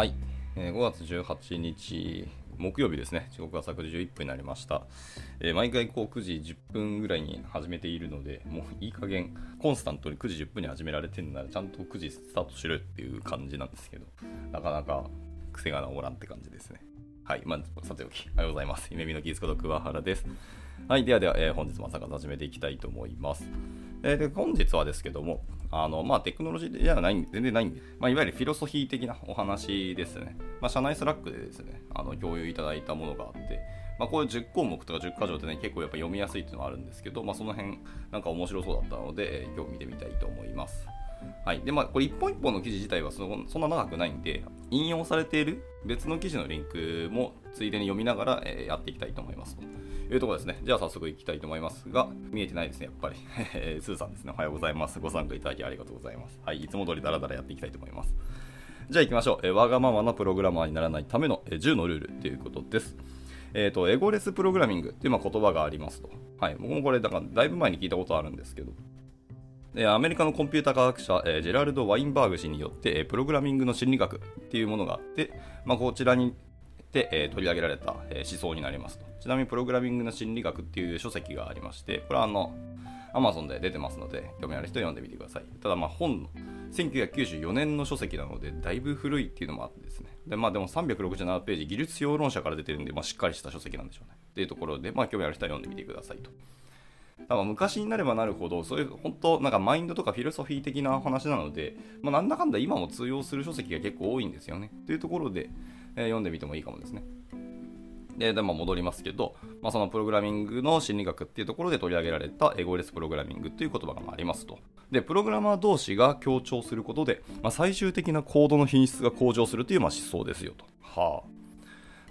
はい、えー5月18日木曜日ですね、時刻は昨時11分になりました。えー毎回こう9時10分ぐらいに始めているので、もういい加減、コンスタントに9時10分に始められてるなら、ちゃんと9時スタートしろよっていう感じなんですけど、なかなか癖が治らんって感じですね。はい、まあ、さておき、おはようございます。夢見のキースこと桑原です。はい、ではでは、えー本日も朝から始めていきたいと思います。えーで本日はですけども、あのまあ、テクノロジーじゃないん全然ないんで、まあ、いわゆるフィロソフィー的なお話ですね。まあ、社内 Slack でですね、あの共有いただいたものがあって、まあ、こういう10項目とか10箇条ってね、結構やっぱ読みやすいっていうのはあるんですけど、まあ、その辺、なんか面白そうだったので、今日見てみたいと思います。はい。で、まあ、これ一本一本の記事自体はそのそんな長くないんで、引用されている別の記事のリンクもついでに読みながら、えーやっていきたいと思いますいうところですね。じゃあ早速いきたいと思いますが、見えてないですね、やっぱり。スーさんですね。おはようございます。ご参加いただきありがとうございます。はい。いつも通りダラダラやっていきたいと思います。じゃあ行きましょう。えわがままなプログラマーにならないための、10のルールということです。えっ、と、エゴレスプログラミングっていう言葉がありますと。はい。僕もこれ、だからだいぶ前に聞いたことあるんですけど、アメリカのコンピュータ科学者、えジェラルド・ワインバーグ氏によって、えプログラミングの心理学っていうものがあって、まあ、こちらにて、えー取り上げられた、えー思想になりますと。ちなみに、プログラミングの心理学っていう書籍がありまして、これはあの、Amazon で出てますので、興味ある人は読んでみてください。ただ、まあ、本の1994年の書籍なので、だいぶ古いっていうのもあってですね。で、まあ、でも367ページ、技術評論者から出てるんで、まあ、しっかりした書籍なんでしょうね。っていうところで、まあ、興味ある人は読んでみてくださいと。だか昔になればなるほど、そういう本当、なんかマインドとかフィロソフィー的な話なので、まあ、なんだかんだ今も通用する書籍が結構多いんですよね。というところで、えー読んでみてもいいかもですね。で、でまあ戻りますけど、まあ、そのプログラミングの心理学っていうところで取り上げられたエゴレスプログラミングっていう言葉がありますと。で、プログラマー同士が協調することで、まあ、最終的なコードの品質が向上するというまあ思想ですよと。はあ。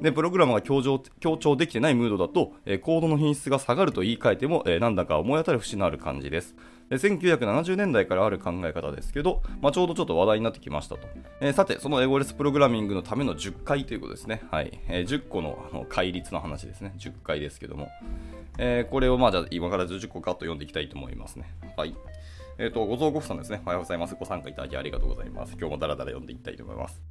で、プログラマーが強調強調できてないムードだと、えーコードの品質が下がると言い換えても、えーなんだか思い当たる節のある感じです。で1970年代からある考え方ですけど、まあ、ちょうどちょっと話題になってきましたと。えーさて、そのエゴレスプログラミングのための10回ということですね。はい。えー10個のあの戒律の話ですね。10回ですけども。えーこれをまあじゃあ今から10個カット読んでいきたいと思いますね。はい。えっ、と、ご蔵ご夫さんですね。おはようございます。ご参加いただきありがとうございます。今日もダラダラ読んでいきたいと思います。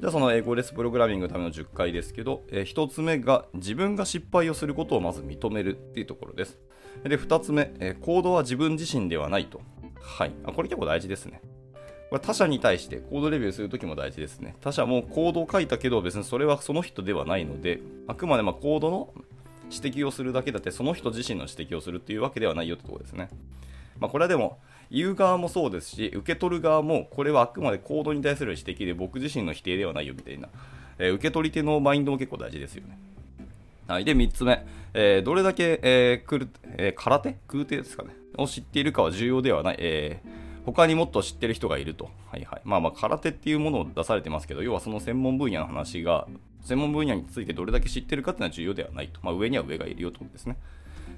じゃあそのエゴレスプログラミングのための10回ですけど、え1つ目が自分が失敗をすることをまず認めるっていうところです。で、2つ目、えーコードは自分自身ではないと。はい。あこれ結構大事ですね。これ他者に対してコードレビューするときも大事ですね。他者もコードを書いたけど別にそれはその人ではないので、あくまでまコードの指摘をするだけだってその人自身の指摘をするっていうわけではないよってところですね。まあ、これはでも言う側もそうですし受け取る側もこれはあくまでコードに対する指摘で僕自身の否定ではないよみたいな、えー受け取り手のマインドも結構大事ですよね。はい、で3つ目、えーどれだけ、えーくるえー空手？空手ですかねを知っているかは重要ではない、えー他にもっと知ってる人がいると。はいはい。まあまあ、空手っていうものを出されてますけど、要はその専門分野の話が、専門分野についてどれだけ知ってるかっていうのは重要ではないと。まあ、上には上がいるよということですね。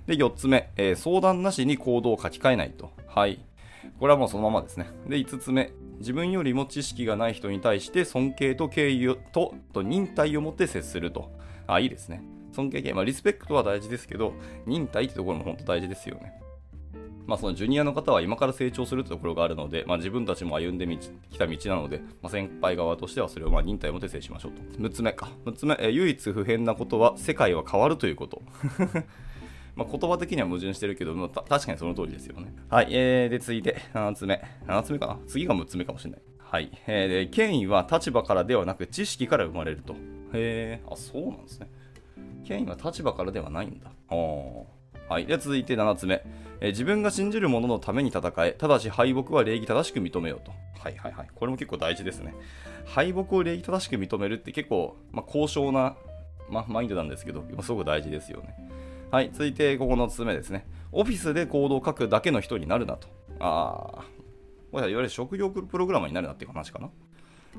で、4つ目、えー相談なしに行動を書き換えないと。はい。これはもうそのままですね。で、5つ目、自分よりも知識がない人に対して尊敬と敬意とと忍耐を持って接すると。あ、いいですね。尊敬敬。まあ、リスペクトは大事ですけど、忍耐ってところも本当大事ですよね。まあ、そのジュニアの方は今から成長するところがあるので、まあ、自分たちも歩んできた道なので、まあ、先輩側としてはそれをまあ忍耐を持って制しましょうと。6つ目か。6つ目、え唯一不変なことは世界は変わるということ。まあ、言葉的には矛盾してるけど、まあ確かにその通りですよね。はい、えー、で、続いて、7つ目。7つ目かな次が6つ目かもしれない。はい。えーで、権威は立場からではなく知識から生まれると。へえ、あ、そうなんですね。権威は立場からではないんだ。あはい。で、続いて7つ目、えー自分が信じるもののために戦え、ただし敗北は礼儀正しく認めようと。はいはいはい。これも結構大事ですね。敗北を礼儀正しく認めるって結構、まあ、高尚な、ま、マインドなんですけど、すごく大事ですよね。はい。続いて9つ目ですね。オフィスでコードを書くだけの人になるなと。ああ。これはいわゆる職業プログラマーになるなっていう話かな。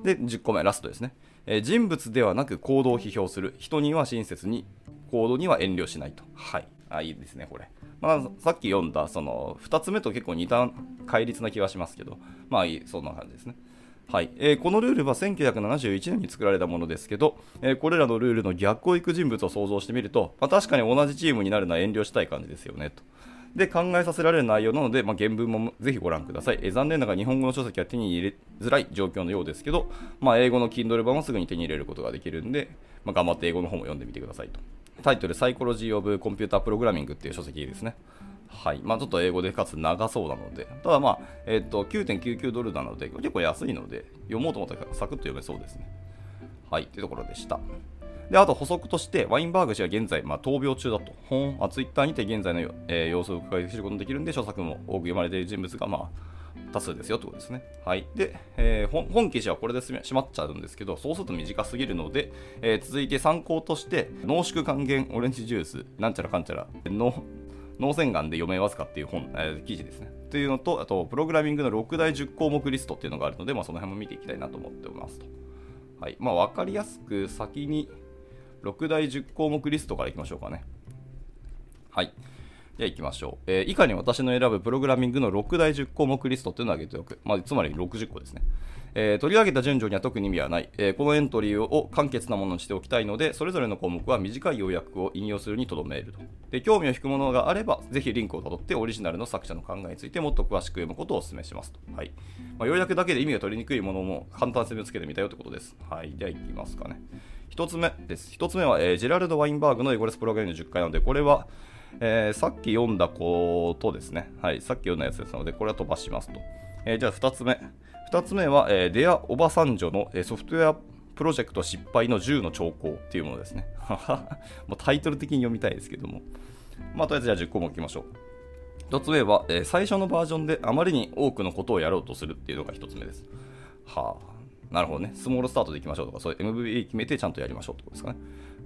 で、10個目、ラストですね。えー人物ではなく行動を批評する。人には親切に、行動には遠慮しないと。はい。あ、いいですね、これ。まあ、さっき読んだ、その、2つ目と結構似た戒律な気はしますけど、まあいい、そんな感じですね。はいえーこのルールは1971年に作られたものですけど、えーこれらのルールの逆を行く人物を想像してみると、まあ、確かに同じチームになるのは遠慮したい感じですよねと。で考えさせられる内容なので、まあ、原文もぜひご覧ください、え残念ながら日本語の書籍は手に入れづらい状況のようですけど、まあ、英語の Kindle 版はすぐに手に入れることができるんで、まあ、頑張って英語の方も読んでみてくださいと。タイトル、サイコロジー・オブ・コンピューター・プログラミングっていう書籍ですね。はい。まあ、ちょっと英語でかつ長そうなので、ただまあ、えっ、と、9.99ドルなので、結構安いので、読もうと思ったらサクッと読めそうですね。はい。というところでした。で、あと補足として、ワインバーグ氏は現在、まあ、闘病中だと。本あツイッターにて現在の、えー、様子を伺い知ることができるんで、著作も多く読まれている人物が、まあ、多数ですよということですね。はい。で、えー、本本記事はこれで閉まっちゃうんですけど、そうすると短すぎるので、えー、続いて参考として、濃縮還元オレンジジュース、なんちゃらかんちゃら、の脳洗顔で読めますかっていう本、えー、記事ですね。というのと、あと、プログラミングの6大10項目リストっていうのがあるので、まあ、その辺も見ていきたいなと思っておりますと。はい。まあ、わかりやすく先に、6大10項目リストからいきましょうかね。はい。じゃあ行きましょう。えー、以下に私の選ぶプログラミングの6大10項目リストっていうのを挙げておく。まあ、つまり60個ですね。えー、取り上げた順序には特に意味はない、えー、このエントリーを簡潔なものにしておきたいので、それぞれの項目は短い要約を引用するにとどめると。で興味を引くものがあれば、ぜひリンクをたどってオリジナルの作者の考えについてもっと詳しく読むことをお勧めしますと。はいまあ、要約だけで意味が取りにくいものも簡単性をつけてみたよということです。はい、では行きますかね。1つ目です。1つ目は、えー、ジェラルド・ワインバーグのエゴレスプログラミングの10回なので、これは、えー、さっき読んだことですね。はい、さっき読んだやつですので、これは飛ばしますと。えー、じゃあ2つ目。2つ目は、えー、デア・オバサンジョの、え、ソフトウェアプロジェクト失敗の10の兆候っていうものですね。もうタイトル的に読みたいですけども。まあ、とりあえずじゃあ10項目いきましょう。1つ目は、え、最初のバージョンであまりに多くのことをやろうとするっていうのが1つ目です。はあ、なるほどね。スモールスタートでいきましょうとか、そういう MVA 決めてちゃんとやりましょうってことですかね。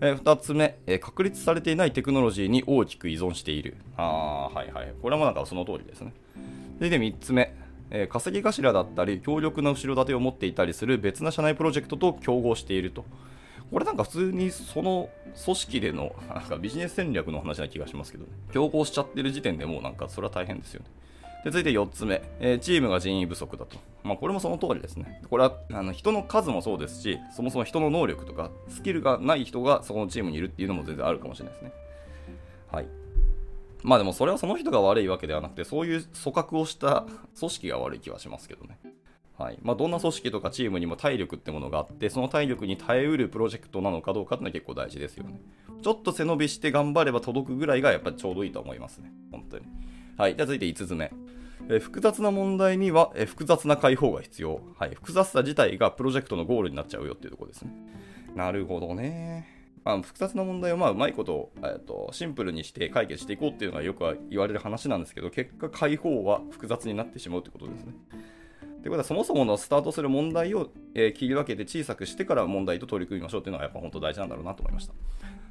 えー、2つ目、えー、確立されていないテクノロジーに大きく依存している。ああ、はいはい。これもなんかその通りですね。それで3つ目、えー、稼ぎ頭だったり強力な後ろ盾を持っていたりする別な社内プロジェクトと競合していると。これなんか普通にその組織でのなんかビジネス戦略の話な気がしますけどね。競合しちゃってる時点でもうなんかそれは大変ですよね。で続いて4つ目、えー、チームが人員不足だと。まあ、これもその通りですね。これはあの人の数もそうですし、そもそも人の能力とかスキルがない人がそこのチームにいるっていうのも全然あるかもしれないですね。はい。まあでもそれはその人が悪いわけではなくて、そういう組閣をした組織が悪い気はしますけどね。はいまあ、どんな組織とかチームにも体力ってものがあって、その体力に耐えうるプロジェクトなのかどうかってのは結構大事ですよね。ちょっと背伸びして頑張れば届くぐらいがやっぱりちょうどいいと思いますね。本当に。はい。じゃあ続いて5つ目。え複雑な問題にはえ複雑な解放が必要。はい。複雑さ自体がプロジェクトのゴールになっちゃうよっていうところですね。なるほどね。まあ、複雑な問題をまあうまいこと,、えーと、シンプルにして解決していこうっていうのはよく言われる話なんですけど結果解放は複雑になってしまうということですね。ということはそもそものスタートする問題を、えー、切り分けて小さくしてから問題と取り組みましょうというのはやっぱ本当大事なんだろうなと思いました。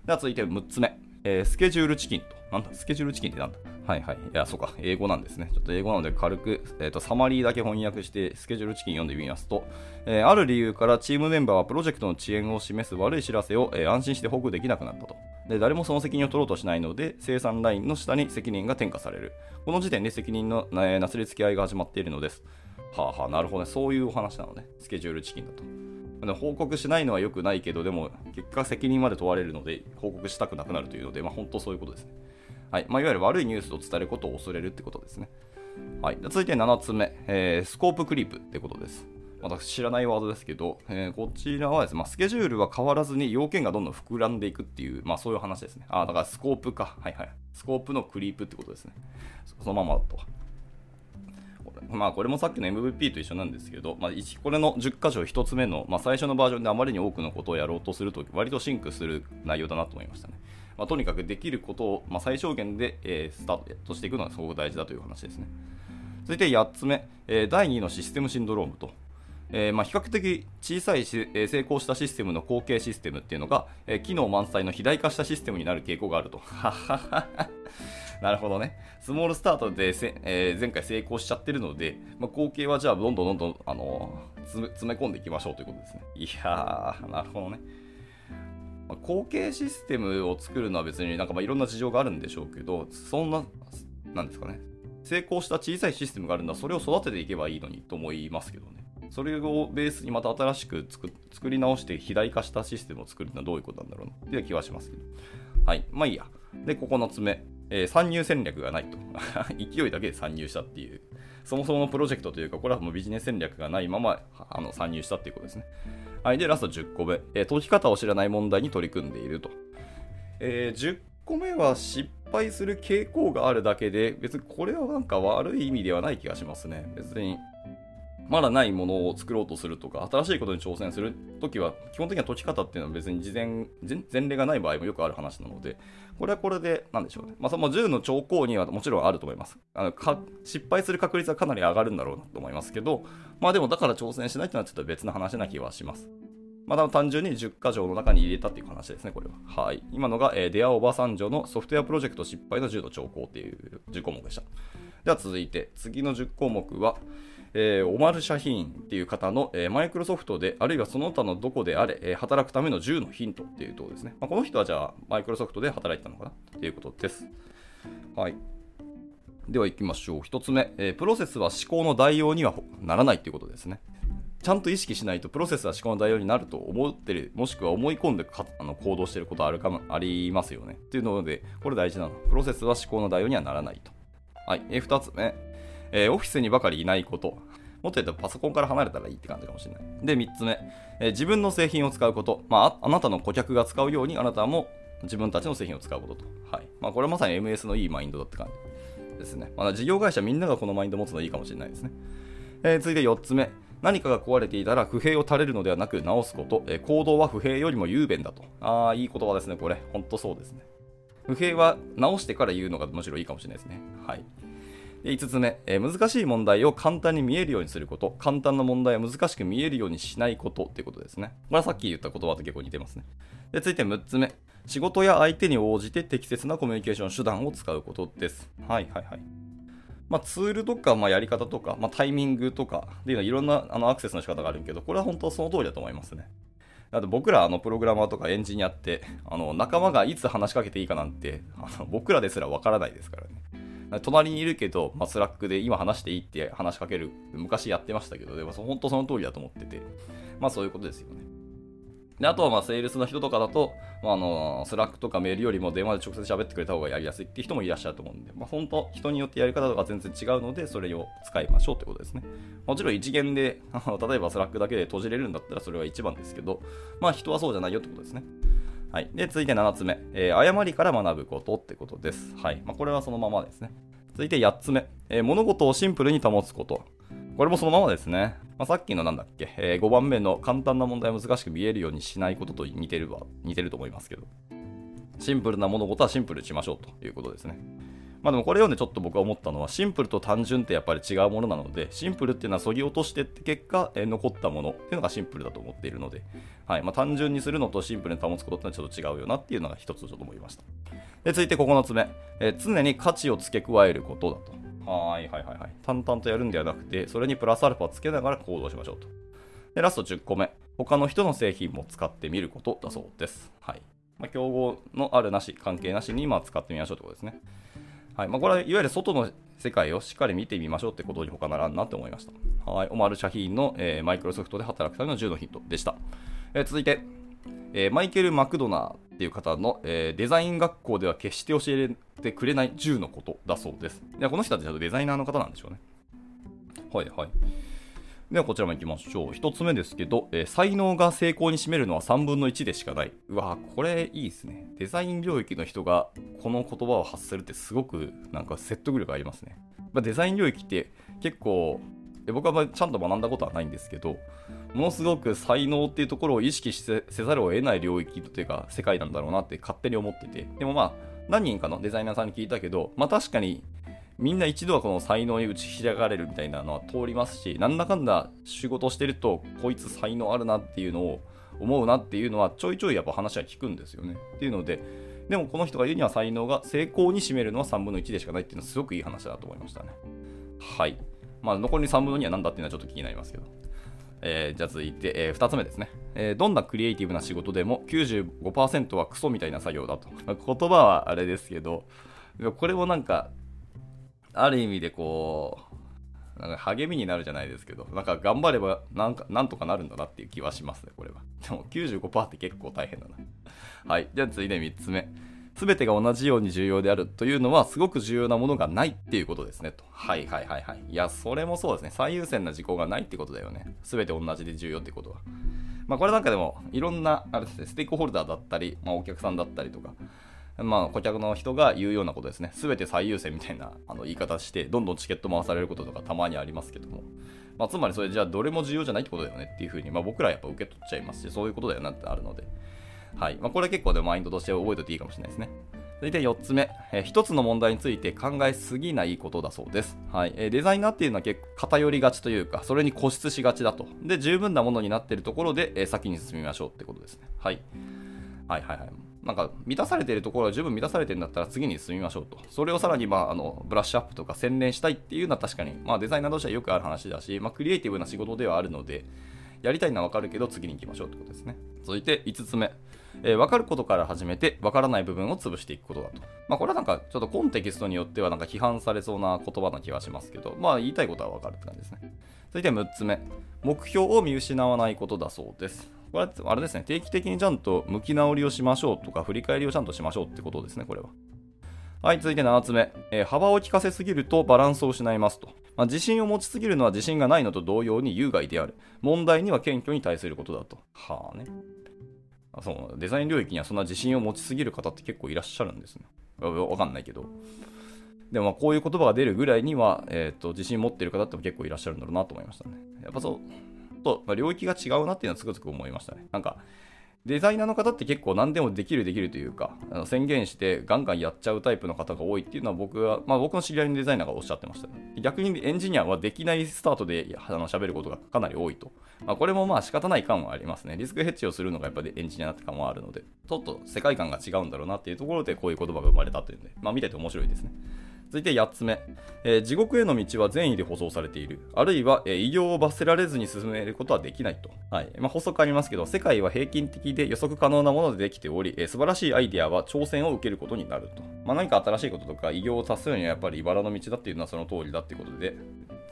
では続いて6つ目。えー、スケジュールチキンと。なんだ？スケジュールチキンってなんだ？はいはい。いや、そうか。英語なんですね。ちょっと英語なので軽く、えーと、サマリーだけ翻訳してスケジュールチキン読んでみますと、えー、ある理由からチームメンバーはプロジェクトの遅延を示す悪い知らせを、えー、安心して保護できなくなったと。で誰もその責任を取ろうとしないので、生産ラインの下に責任が転嫁される。この時点で責任の、えー、なすりつき合いが始まっているのです。はあはあ、なるほどね。そういうお話なのね。スケジュールチキンだと。報告しないのは良くないけど、でも結果責任まで問われるので、報告したくなくなるというので、まあ、本当そういうことですね。はいまあ、いわゆる悪いニュースを伝えることを恐れるってことですね。はい、続いて7つ目、えー、スコープクリープってことです。私知らないワードですけど、えー、こちらはですね、まあ、スケジュールは変わらずに要件がどんどん膨らんでいくっていう、まあそういう話ですね。ああ、だからスコープか。はいはい。スコープのクリープってことですね。そのままだと。まあこれもさっきの MVP と一緒なんですけど、まあ、これの10箇条1つ目の、まあ、最初のバージョンであまりに多くのことをやろうとすると割とシンクする内容だなと思いましたね。まあ、とにかくできることを、まあ、最小限で、えー、スタートしていくのがすごく大事だという話ですね。続いて8つ目、えー、第2のシステムシンドロームと。えー、まあ、比較的小さいし、え、成功したシステムの後継システムっていうのが、え、機能満載の肥大化したシステムになる傾向があると。なるほどね。スモールスタートでえー、前回成功しちゃってるので、まあ、後継はじゃあどんどんどんどん、あのー、詰め込んでいきましょうということですね。いやー、なるほどね。まあ、後継システムを作るのは別になんかまあいろんな事情があるんでしょうけど、そんな、なんですかね。成功した小さいシステムがあるんだ、それを育てていけばいいのにと思いますけどね。それをベースにまた新しく作り直して肥大化したシステムを作るのはどういうことなんだろうなっていう気はしますけど。はい。まあいいや。で、9つ目。えー、参入戦略がないと。勢いだけで参入したっていう、そもそものプロジェクトというか、これはもうビジネス戦略がないままあの参入したっていうことですね。はい。で、ラスト10個目。えー、解き方を知らない問題に取り組んでいると。えー、10個目は失敗する傾向があるだけで、別にこれはなんか悪い意味ではない気がしますね。別にまだないものを作ろうとするとか、新しいことに挑戦するときは、基本的には解き方っていうのは別に事前、前例がない場合もよくある話なので、これはこれで、なんでしょうね。まあ、その10の兆候にはもちろんあると思います。あのか失敗する確率はかなり上がるんだろうなと思いますけど、まあでもだから挑戦しないっていうのはちょっと別の話な気はします。まあ、単純に10箇条の中に入れたっていう話ですね、これは。はい。今のが、えー、デアオバ三条のソフトウェアプロジェクト失敗の10の兆候っていう10項目でした。では続いて、次の10項目は、えー、オマル・シャヒーンっていう方の、えー、マイクロソフトで、あるいはその他のどこであれ、えー、働くための10のヒントっていうとこですね。まあ、この人はじゃあ、マイクロソフトで働いてたのかなっていうことです。はい。では行きましょう。1つ目、え、プロセスは思考の代用にはならないっていうことですね。ちゃんと意識しないとプロセスは思考の代用になると思ってる、もしくは思い込んであの行動してることあるかもありますよね。っていうので、これ大事なの。プロセスは思考の代用にはならないと。はい。え、2つ目、えー、オフィスにばかりいないこと。もっと言うとパソコンから離れたらいいって感じかもしれない。で、3つ目、えー、自分の製品を使うこと。まあ、あなたの顧客が使うように、あなたも自分たちの製品を使うことと。はい。まあ、これはまさに MS のいいマインドだって感じですね。まあ、事業会社みんながこのマインドを持つのいいかもしれないですね。えー、続いて4つ目。何かが壊れていたら不平を垂れるのではなく直すこと。えー、行動は不平よりも雄弁だと。ああ、いい言葉ですね、これ。ほんとそうですね。不平は直してから言うのがむしろいいかもしれないですね。はい。で5つ目、えー、難しい問題を簡単に見えるようにすること。簡単な問題を難しく見えるようにしないことっていうことですね。これはさっき言った言葉と結構似てますね。で、続いて6つ目。仕事や相手に応じて適切なコミュニケーション手段を使うことです。はいはいはい。まあ、ツールとか、まあ、やり方とか、まあ、タイミングとかっていうのはいろんなあのアクセスの仕方があるけど、これは本当その通りだと思いますね。あと僕らあのプログラマーとかエンジニアってあの仲間がいつ話しかけていいかなんてあの僕らですらわからないですからね。隣にいるけど、まあ、 Slack で今話していいって話しかける、昔やってましたけど、でも本当その通りだと思ってて、まあそういうことですよね。で、あとはまセールスの人とかだと、まあ、あの、 Slack とかメールよりも電話で直接喋ってくれた方がやりやすいって人もいらっしゃると思うんで、まあ本当人によってやり方とか全然違うので、それを使いましょうってことですね。もちろん一元で、例えば Slack だけで閉じれるんだったらそれは一番ですけど、まあ人はそうじゃないよってことですね。はい。で、続いて7つ目。えー、誤りから学ぶことってことです。はい。まあ、これはそのままですね。続いて8つ目、えー、物事をシンプルに保つこと。これもそのままですね。まあ、さっきのなんだっけ、えー、5番目の簡単な問題を難しく見えるようにしないことと似てる、似てると思いますけど。シンプルな物事はシンプルにしましょうということですね。まあでもこれ読んでちょっと僕が思ったのはシンプルと単純ってやっぱり違うものなのでシンプルっていうのはそぎ落としてって結果、えー、残ったものっていうのがシンプルだと思っているので、はい。まあ、単純にするのとシンプルに保つことってのはちょっと違うよなっていうのが一つちょっと思いました。で続いて9つ目、えー、常に価値を付け加えることだと。はいはいはいはい。淡々とやるんではなくてそれにプラスアルファつけながら行動しましょうと。でラスト10個目。他の人の製品も使ってみることだそうです。はい。まあ、競合のあるなし関係なしに今使ってみましょうということですね。はいまあ、これはいわゆる外の世界をしっかり見てみましょうってことに他ならんなって思いました。はい、オマール・シャヒーンの、えー、マイクロソフトで働くための10のヒントでした。えー、続いて、えー、マイケル・マクドナーっていう方の、え、デザイン学校では決して教えてくれない10のことだそうです。でこの人たちはデザイナーの方なんでしょうね。はいはい。ではこちらも行きましょう。1つ目ですけど、えー、才能が成功に占めるのは3分の1でしかない。うわーこれいいですね。デザイン領域の人がこの言葉を発するってすごくなんか説得力ありますね。まあ、デザイン領域って結構、僕はちゃんと学んだことはないんですけど、ものすごく才能っていうところを意識せざるを得ない領域というか世界なんだろうなって勝手に思ってて。でもまあ、何人かのデザイナーさんに聞いたけど、まあ確かにみんな一度はこの才能に打ち開かれるみたいなのは通りますし、なんだかんだ仕事してると、こいつ才能あるなっていうのを思うなっていうのはちょいちょいやっぱ話は聞くんですよね。っていうので、でもこの人が言うには才能が成功に占めるのは3分の1でしかないっていうのはすごくいい話だと思いましたね。はい。まあ残り3分の2は何だっていうのはちょっと気になりますけど。えー、じゃあ続いて、えー、2つ目ですね、えー、どんなクリエイティブな仕事でも95%はクソみたいな作業だと。言葉はあれですけど、これもなんかある意味でこう、なんか励みになるじゃないですけど、なんか頑張ればなんかなんとかなるんだなっていう気はしますね、これは。でも95%って結構大変だな。はい。じゃあ次で3つ目。全てが同じように重要であるというのはすごく重要なものがないっていうことですねと。はいはいはいはい。いや、それもそうですね。最優先な事項がないってことだよね。全て同じで重要ってことは。まあこれなんかでもいろんなあれですね、ステークホルダーだったり、まあ、お客さんだったりとか、まあ、顧客の人が言うようなことですね。すべて最優先みたいなあの言い方して、どんどんチケット回されることとかたまにありますけども。まあ、つまりそれじゃあどれも重要じゃないってことだよねっていうふうに、まあ、僕らやっぱ受け取っちゃいますし、そういうことだよなってあるので。はい。まあ、これ結構でマインドとして覚えておいていいかもしれないですね。続いて4つ目、えー、1つの問題について考えすぎないことだそうです。はい。えー、デザイナーっていうのは結構偏りがちというか、それに固執しがちだと。で、十分なものになっているところで、えー、先に進みましょうってことですね。はい。はいはいはい。なんか満たされているところは十分満たされてるんだったら次に進みましょうと。それをさらに、まあ、あのブラッシュアップとか洗練したいっていうのは確かに、まあ、デザイナーとしてはよくある話だし、まあ、クリエイティブな仕事ではあるので、やりたいのはわかるけど次に行きましょうってことですね。続いて5つ目。えー、分かることから始めて分からない部分を潰していくことだと。まあこれはなんかちょっとコンテキストによってはなんか批判されそうな言葉な気はしますけど、まあ言いたいことは分かるって感じですね。続いて6つ目。目標を見失わないことだそうです。これはあれですね、定期的にちゃんと向き直りをしましょうとか、振り返りをちゃんとしましょうってことですね、これは。はい、続いて7つ目。えー、幅を利かせすぎるとバランスを失いますと。まあ、自信を持ちすぎるのは自信がないのと同様に有害である。問題には謙虚に対することだと。はあね。あそうデザイン領域にはそんな自信を持ちすぎる方って結構いらっしゃるんですね。わかんないけど。でもまあこういう言葉が出るぐらいには、えーと、自信持ってる方って結構いらっしゃるんだろうなと思いましたね。やっぱそう、と、まあ、領域が違うなっていうのはつくづく思いましたね。なんか、デザイナーの方って結構何でもできるできるというか、あの宣言してガンガンやっちゃうタイプの方が多いっていうのは僕は、まあ僕の知り合いのデザイナーがおっしゃってました、ね。逆にエンジニアはできないスタートであの喋ることがかなり多いと。まあこれもまあ仕方ない感はありますね。リスクヘッジをするのがやっぱりエンジニアって感はあるので、ちょっと世界観が違うんだろうなっていうところでこういう言葉が生まれたというんで、まあ見てて面白いですね。続いて8つ目、えー、地獄への道は善意で舗装されている。あるいは、えー、異業を罰せられずに進めることはできないと。はい。まあ、補足ありますけど、世界は平均的で予測可能なものでできており、えー、素晴らしいアイデアは挑戦を受けることになると。まあ、何か新しいこととか異業を達するにはやっぱり茨の道だっていうのはその通りだっていうことで、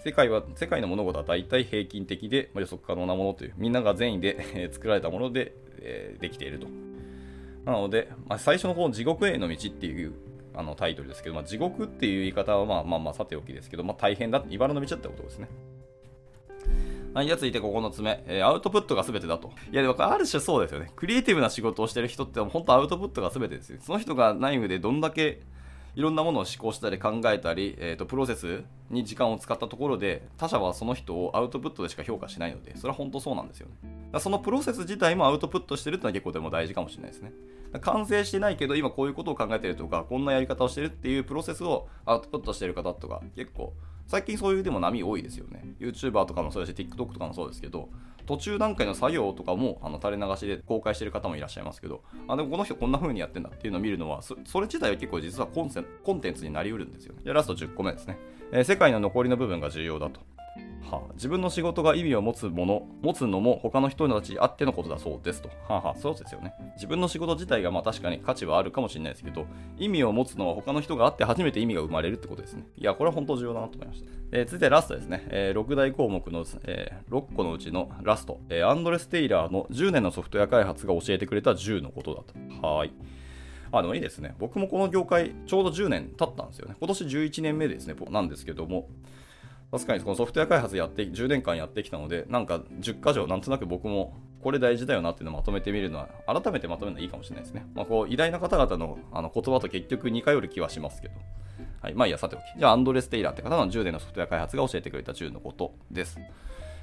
世界は、世界の物事は大体平均的で、まあ、予測可能なものという、みんなが善意で、え作られたもので、えできていると。なので、まあ、最初の方、地獄への道っていうあのタイトルですけど、まあ、地獄っていう言い方はまあまあまあさておきですけど、まあ、大変だ、茨の道だってことですね。はい、じゃあ続いて9つ目、えー、アウトプットが全てだと。いや、でもある種そうですよね。クリエイティブな仕事をしてる人って本当アウトプットが全てですよ。その人が内部でどんだけいろんなものを思考したり考えたり、えーと、プロセスに時間を使ったところで他者はその人をアウトプットでしか評価しないのでそれは本当そうなんですよねそのプロセス自体もアウトプットしてるってのは結構でも大事かもしれないですね完成してないけど今こういうことを考えてるとかこんなやり方をしてるっていうプロセスをアウトプットしてる方とか結構最近そういうでも波多いですよね。YouTuber とかもそうだし TikTok とかもそうですけど途中段階の作業とかもあの垂れ流しで公開してる方もいらっしゃいますけどあでもこの人こんな風にやってんだっていうのを見るのはそれ自体は結構実はコンセコンテンツになりうるんですよね。じゃラスト10個目ですね、えー、世界の残りの部分が重要だと。はあ、自分の仕事が意味を持つもの、持つのも他の人たちあってのことだそうですと。はあ、はあ、そうですよね。自分の仕事自体がまあ確かに価値はあるかもしれないですけど、意味を持つのは他の人があって初めて意味が生まれるってことですね。いや、これは本当重要だなと思いました。えー、続いてラストですね。えー、6大項目の、えー、6個のうちのラスト、え、アンドレス・テイラーの10年のソフトウェア開発が教えてくれた10のことだと。はい。あ、でもいいですね。僕もこの業界ちょうど10年経ったんですよね。今年11年目ですね、なんですけども、確かにこのソフトウェア開発やって10年間やってきたのでなんか10箇条なんとなく僕もこれ大事だよなっていうのをまとめてみるのは改めてまとめるのはいいかもしれないですね、まあ、こう偉大な方々のあの言葉と結局似通る気はしますけどはい、まあいいや、さておき。じゃあ、アンドレス・テイラーって方の10年のソフトウェア開発が教えてくれた10のことです。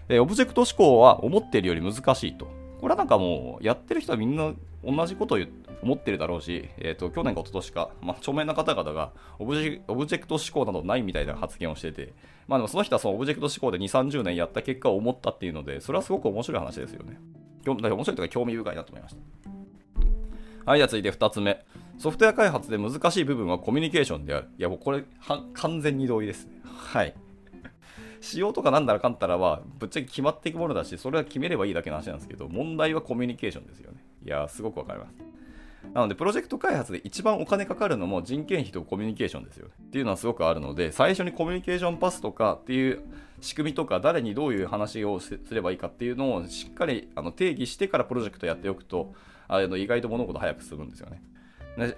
え、オブジェクト思考は思っているより難しいと。これはなんかもう、やってる人はみんな同じことを思ってるだろうし、えーと、去年か一昨年か、まあ、著名な方々がオブジオブジェクト指向などないみたいな発言をしてて、まあでもその人はそのオブジェクト指向で2、30年やった結果を思ったっていうので、それはすごく面白い話ですよね。面白いというか興味深いなと思いました。はい、じゃあ続いて2つ目。ソフトウェア開発で難しい部分はコミュニケーションである。いや、もうこれ、完全に同意です。はい。仕様とかなんだらかんたらは、ぶっちゃけ決まっていくものだし、それは決めればいいだけの話なんですけど、問題はコミュニケーションですよね。いや、すごくわかります。なので、プロジェクト開発で一番お金かかるのも人件費とコミュニケーションですよ、っていうのはすごくあるので、最初にコミュニケーションパスとかっていう仕組みとか、誰にどういう話をすればいいかっていうのをしっかりあの定義してからプロジェクトやっておくと、あの意外と物事早く進むんですよね。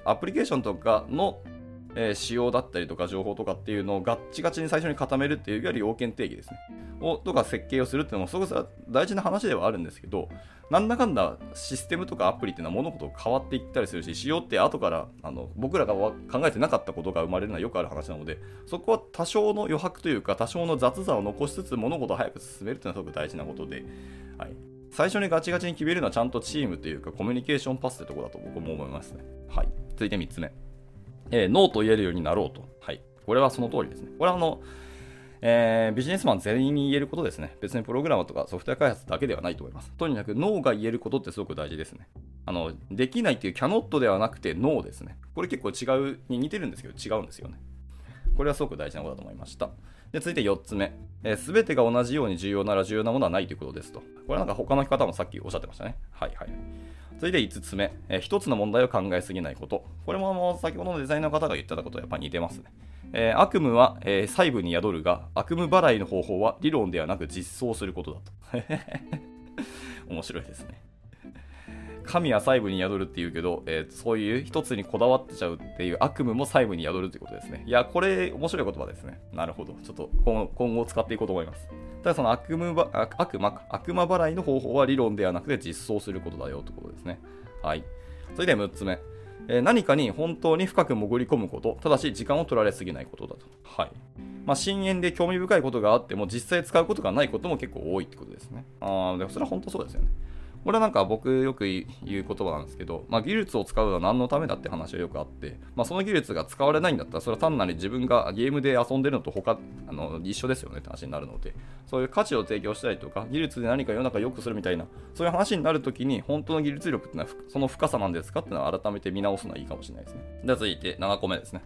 アプリケーションとかのえー、仕様だったりとか情報とかっていうのをガッチガチに最初に固めるっていういわゆる要件定義ですね。をとか設計をするっていうのもすごく大事な話ではあるんですけど、なんだかんだシステムとかアプリっていうのは物事変わっていったりするし、仕様って後からあの僕らが考えてなかったことが生まれるのはよくある話なので、そこは多少の余白というか、多少の雑さを残しつつ物事を早く進めるっていうのはすごく大事なことで、はい。最初にガチガチに決めるのはちゃんとチームというかコミュニケーションパスってとこだと僕も思いますね。はい。続いて3つ目。えー、ノーと言えるようになろうと。はい。これはその通りですね。これはあの、えー、ビジネスマン全員に言えることですね。別にプログラマーとかソフトウェア開発だけではないと思います。とにかくノーが言えることってすごく大事ですね。あの、できないっていうキャノットではなくてノーですね。これ結構違うに似てるんですけど違うんですよね。これはすごく大事なことだと思いました。で、続いて4つ目。す、えー、べ、てが同じように重要なら重要なものはないということですと。これはなんか他の方もさっきおっしゃってましたね。はいはい。続いて5つ目、えー、1つの問題を考えすぎないこと。これももう先ほどのデザインの方が言ってたこととやっぱ似てますね。えー、悪夢は、えー、細部に宿るが、悪夢払いの方法は理論ではなく実装することだと。面白いですね。神は細部に宿るっていうけど、えー、そういう一つにこだわってちゃうっていう悪夢も細部に宿るってことですね。いや、これ面白い言葉ですね。なるほど。ちょっと今後使っていこうと思います。ただその悪夢ば悪魔悪魔払いの方法は理論ではなくて実装することだよってことですね。はい。それで6つ目。えー、何かに本当に深く潜り込むこと、ただし時間を取られすぎないことだと。はい。まあ、深淵で興味深いことがあっても、実際使うことがないことも結構多いってことですね。ああ、でもそれは本当そうですよね。これはなんか僕よく言う言葉なんですけど、まあ、技術を使うのは何のためだって話はよくあって、まあ、その技術が使われないんだったら、それは単なる自分がゲームで遊んでるのと他あの一緒ですよねって話になるので、そういう価値を提供したりとか、技術で何か世の中良くするみたいな、そういう話になるときに、本当の技術力ってのはその深さなんですかっていうのは改めて見直すのはいいかもしれないですね。では続いて7個目ですね。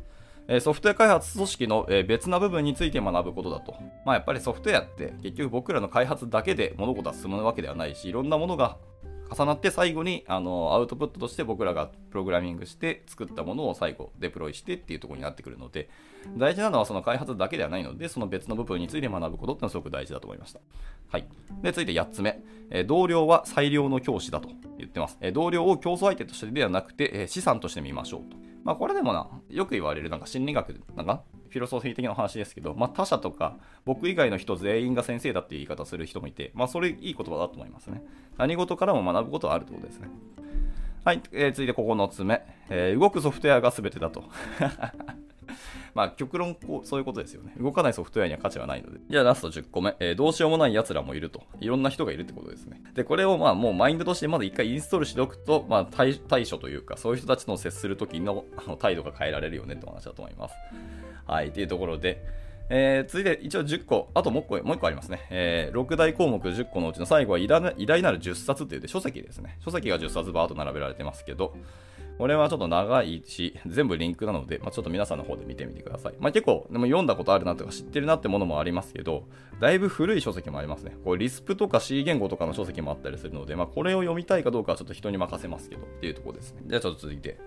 ソフトウェア開発組織の別な部分について学ぶことだと。まあ、やっぱりソフトウェアって結局僕らの開発だけで物事は進むわけではないし、いろんなものが重なって最後にあのアウトプットとして僕らがプログラミングして作ったものを最後デプロイしてっていうところになってくるので大事なのはその開発だけではないのでその別の部分について学ぶことってのはすごく大事だと思いました。はい。で、続いて8つ目、え同僚は最良の教師だと言ってます。え同僚を競争相手としてではなくて、え資産として見ましょうと。まあこれでもな、よく言われるなんか心理学なんかフィロソフィー的な話ですけど、まあ、他者とか僕以外の人全員が先生だっていう言い方する人もいて、まあ、それいい言葉だと思いますね。何事からも学ぶことはあるってことですね。はい、えー、続いて9つ目、えー、動くソフトウェアが全てだと。まあ、極論こう、そういうことですよね。動かないソフトウェアには価値はないので。じゃあ、ラスト10個目。えー、どうしようもない奴らもいると。いろんな人がいるってことですね。で、これをまあ、もうマインドとしてまず一回インストールしておくと、まあ対、対処というか、そういう人たちの接するときのあの態度が変えられるよねって話だと思います。はい、っていうところで、えー、続いて一応10個、あともう1個もう1個ありますね。えー、6大項目10個のうちの最後は偉大なる10冊っていう書籍ですね。書籍が10冊バーっと並べられてますけど、これはちょっと長いし、全部リンクなので、まあ、ちょっと皆さんの方で見てみてください。まあ、結構、でも読んだことあるなとか知ってるなってものもありますけど、だいぶ古い書籍もありますね。こうリスプとか C 言語とかの書籍もあったりするので、まあ、これを読みたいかどうかはちょっと人に任せますけどっていうところですね。じゃあちょっと続いて。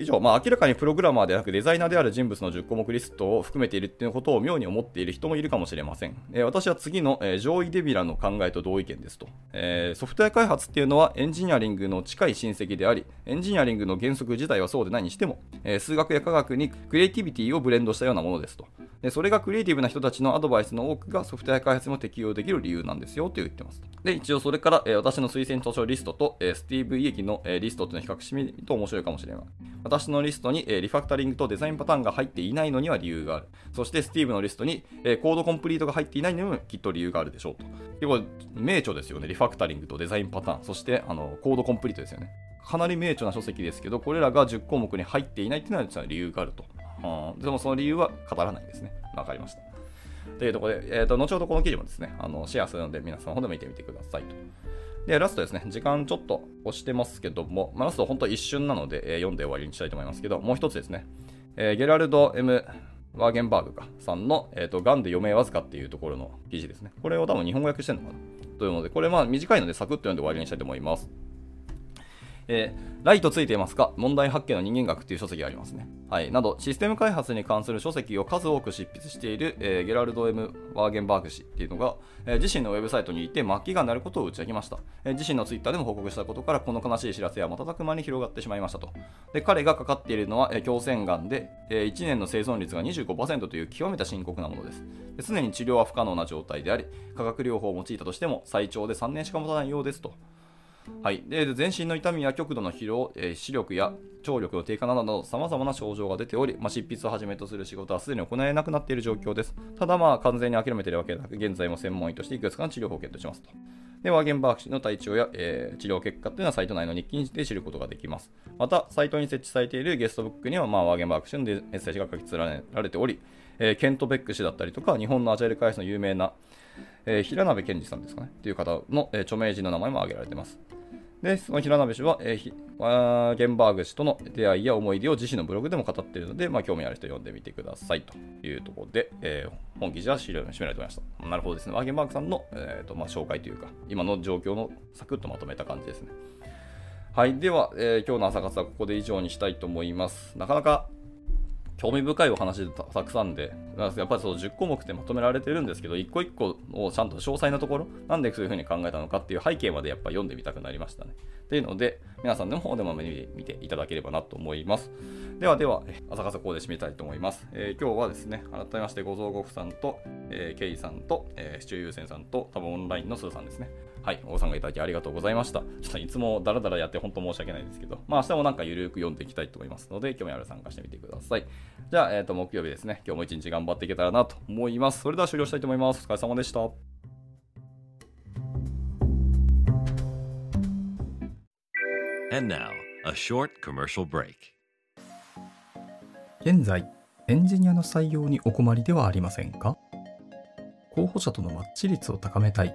以上、まあ、明らかにプログラマーでなくデザイナーである人物の10項目リストを含めているっていうことを妙に思っている人もいるかもしれません。えー、私は次の、えー、上位デビラの考えと同意見ですと、えー、ソフトウェア開発っていうのはエンジニアリングの近い親戚であり、エンジニアリングの原則自体はそうでないにしても、え数学や科学にクリエイティビティをブレンドしたようなものですと。でそれがクリエイティブな人たちのアドバイスの多くがソフトウェア開発にも適用できる理由なんですよと言ってます。で、一応それから、えー、私の推薦図書リストと、えー、スティーブ・イエキの、えー、リストというのを比較してみると面白いかもしれない。私のリストに、え、リファクタリングとデザインパターンが入っていないのには理由がある。そしてスティーブのリストに、え、コードコンプリートが入っていないのにもきっと理由があるでしょうと。結構、名著ですよね。リファクタリングとデザインパターン。そして、あの、コードコンプリートですよね。かなり名著な書籍ですけど、これらが10項目に入っていないというのは実は理由があると。うん、でもその理由は語らないんですね。わかりました。というところで、えーと、後ほどこの記事もですね、あのシェアするので皆さんの方でも見てみてくださいと。で、ラストですね、時間ちょっと押してますけども、まあ、ラスト本当一瞬なので、えー、読んで終わりにしたいと思いますけど、もう一つですね、えー、ゲラルド・ M・ ワーゲンバーグかさんの、えーと、ガンで余命わずかっていうところの記事ですね。これを多分日本語訳してるのかな？というので、これまあ短いのでサクッと読んで終わりにしたいと思います。えーライトついていますか？問題発見の人間学っていう書籍がありますね。はい。など、システム開発に関する書籍を数多く執筆している、えー、ゲラルド・ M・ ワーゲンバーグ氏っていうのが、えー、自身のウェブサイトにいて末期がなることを打ち明けました、え、自身のツイッターでも報告したことから、この悲しい知らせは瞬く間に広がってしまいましたと。で、彼がかかっているのは、えー、胸腺がんで、え、1年の生存率が25%という極めて深刻なものです。すでに治療は不可能な状態であり、化学療法を用いたとしても最長で3年しか持たないようですと。はい、で全身の痛みや極度の疲労、えー、視力や聴力の低下などさまざまな症状が出ており、まあ、執筆をはじめとする仕事はすでに行えなくなっている状況です。ただ、まあ、完全に諦めているわけでなく、現在も専門医としていくつかの治療法を検討しますと。で、ワーゲンバーグ氏の体調や、えー、治療結果というのはサイト内の日記で知ることができます。また、サイトに設置されているゲストブックには、まあ、ワーゲンバーグ氏のメッセージが書き連ねられており、えー、ケント・ベック氏だったりとか、日本のアジャイル開発の有名な、えー、平鍋健二さんですかね、という方の、え、著名人の名前も挙げられています。で、その平鍋氏は、えー、ゲンバーグ氏との出会いや思い出を自身のブログでも語っているので、まあ、興味ある人読んでみてくださいというところで、えー、本記事は資料に締められてました。なるほどですね。ワーゲンバーグさんの、えーとまあ、紹介というか、今の状況のサクッとまとめた感じですね。はい。では、えー、今日の朝活はここで以上にしたいと思います。なかなか興味深いお話でたくさんで、やっぱりそう10項目ってまとめられてるんですけど、一個一個をちゃんと詳細なところ、なんでそういうふうに考えたのかっていう背景までやっぱ読んでみたくなりましたね。っていうので、皆さんの方でも見ていただければなと思います。ではでは、朝活ここで締めたいと思います。えー、今日はですね、改めましてご蔵国さんと、えー、ケイさんと、えー、シチュー優先さんと、多分オンラインのスーさんですね。はい、お参加いただきありがとうございました。ちょっといつもダラダラやって本当申し訳ないですけど、まあ明日もなんかゆるく読んでいきたいと思いますので、興味ある参加してみてください。じゃあ、えっ、ー、と、木曜日ですね、今日も一日頑張っていけたらなと思います。それでは終了したいと思います。お疲れ様でした。And now, a short commercial break. 現在、エンジニアの採用にお困りではありませんか？候補者とのマッチ率を高めたい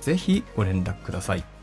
ぜひご連絡ください。